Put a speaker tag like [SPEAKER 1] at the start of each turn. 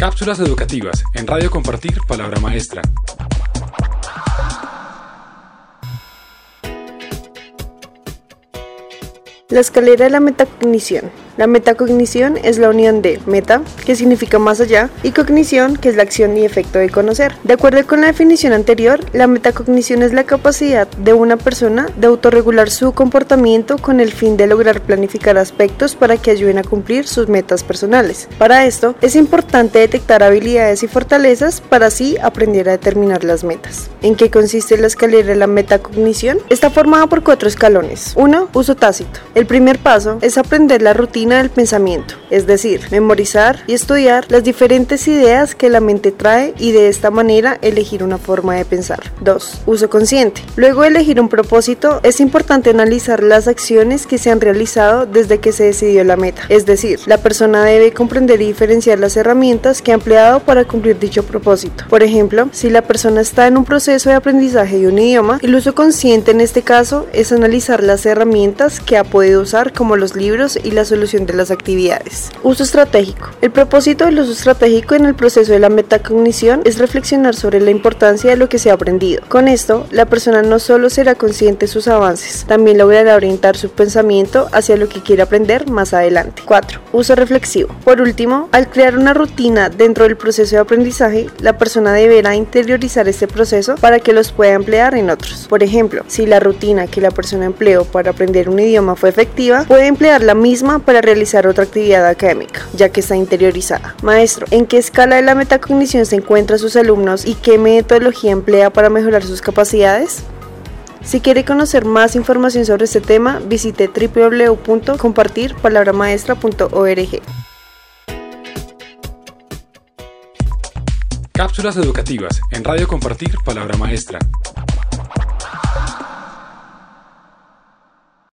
[SPEAKER 1] Cápsulas educativas en Radio Compartir Palabra Maestra.
[SPEAKER 2] La escalera de la metacognición. La metacognición es la unión de meta, que significa más allá, y cognición, que es la acción y efecto de conocer. De acuerdo con la definición anterior, la metacognición es la capacidad de una persona de autorregular su comportamiento con el fin de lograr planificar aspectos para que ayuden a cumplir sus metas personales. Para esto, es importante detectar habilidades y fortalezas para así aprender a determinar las metas. ¿En qué consiste la escalera de la metacognición? Está formada por cuatro escalones. 1. Uso tácito. El primer paso es aprender la rutina del pensamiento, es decir, memorizar y estudiar las diferentes ideas que la mente trae y de esta manera elegir una forma de pensar. 2. Uso consciente. Luego de elegir un propósito, es importante analizar las acciones que se han realizado desde que se decidió la meta, es decir, la persona debe comprender y diferenciar las herramientas que ha empleado para cumplir dicho propósito. Por ejemplo, si la persona está en un proceso de aprendizaje de un idioma, el uso consciente en este caso es analizar las herramientas que ha podido usar como los libros y la de las actividades. Uso estratégico. El propósito del uso estratégico en el proceso de la metacognición es reflexionar sobre la importancia de lo que se ha aprendido. Con esto, la persona no solo será consciente de sus avances, también logrará orientar su pensamiento hacia lo que quiere aprender más adelante. 4. Uso reflexivo. Por último, al crear una rutina dentro del proceso de aprendizaje, la persona deberá interiorizar este proceso para que los pueda emplear en otros. Por ejemplo, si la rutina que la persona empleó para aprender un idioma fue efectiva, puede emplear la misma realizar otra actividad académica, ya que está interiorizada. Maestro, ¿en qué escala de la metacognición se encuentran sus alumnos y qué metodología emplea para mejorar sus capacidades? Si quiere conocer más información sobre este tema, visite www.compartirpalabramaestra.org.
[SPEAKER 1] Cápsulas educativas en Radio Compartir Palabra Maestra.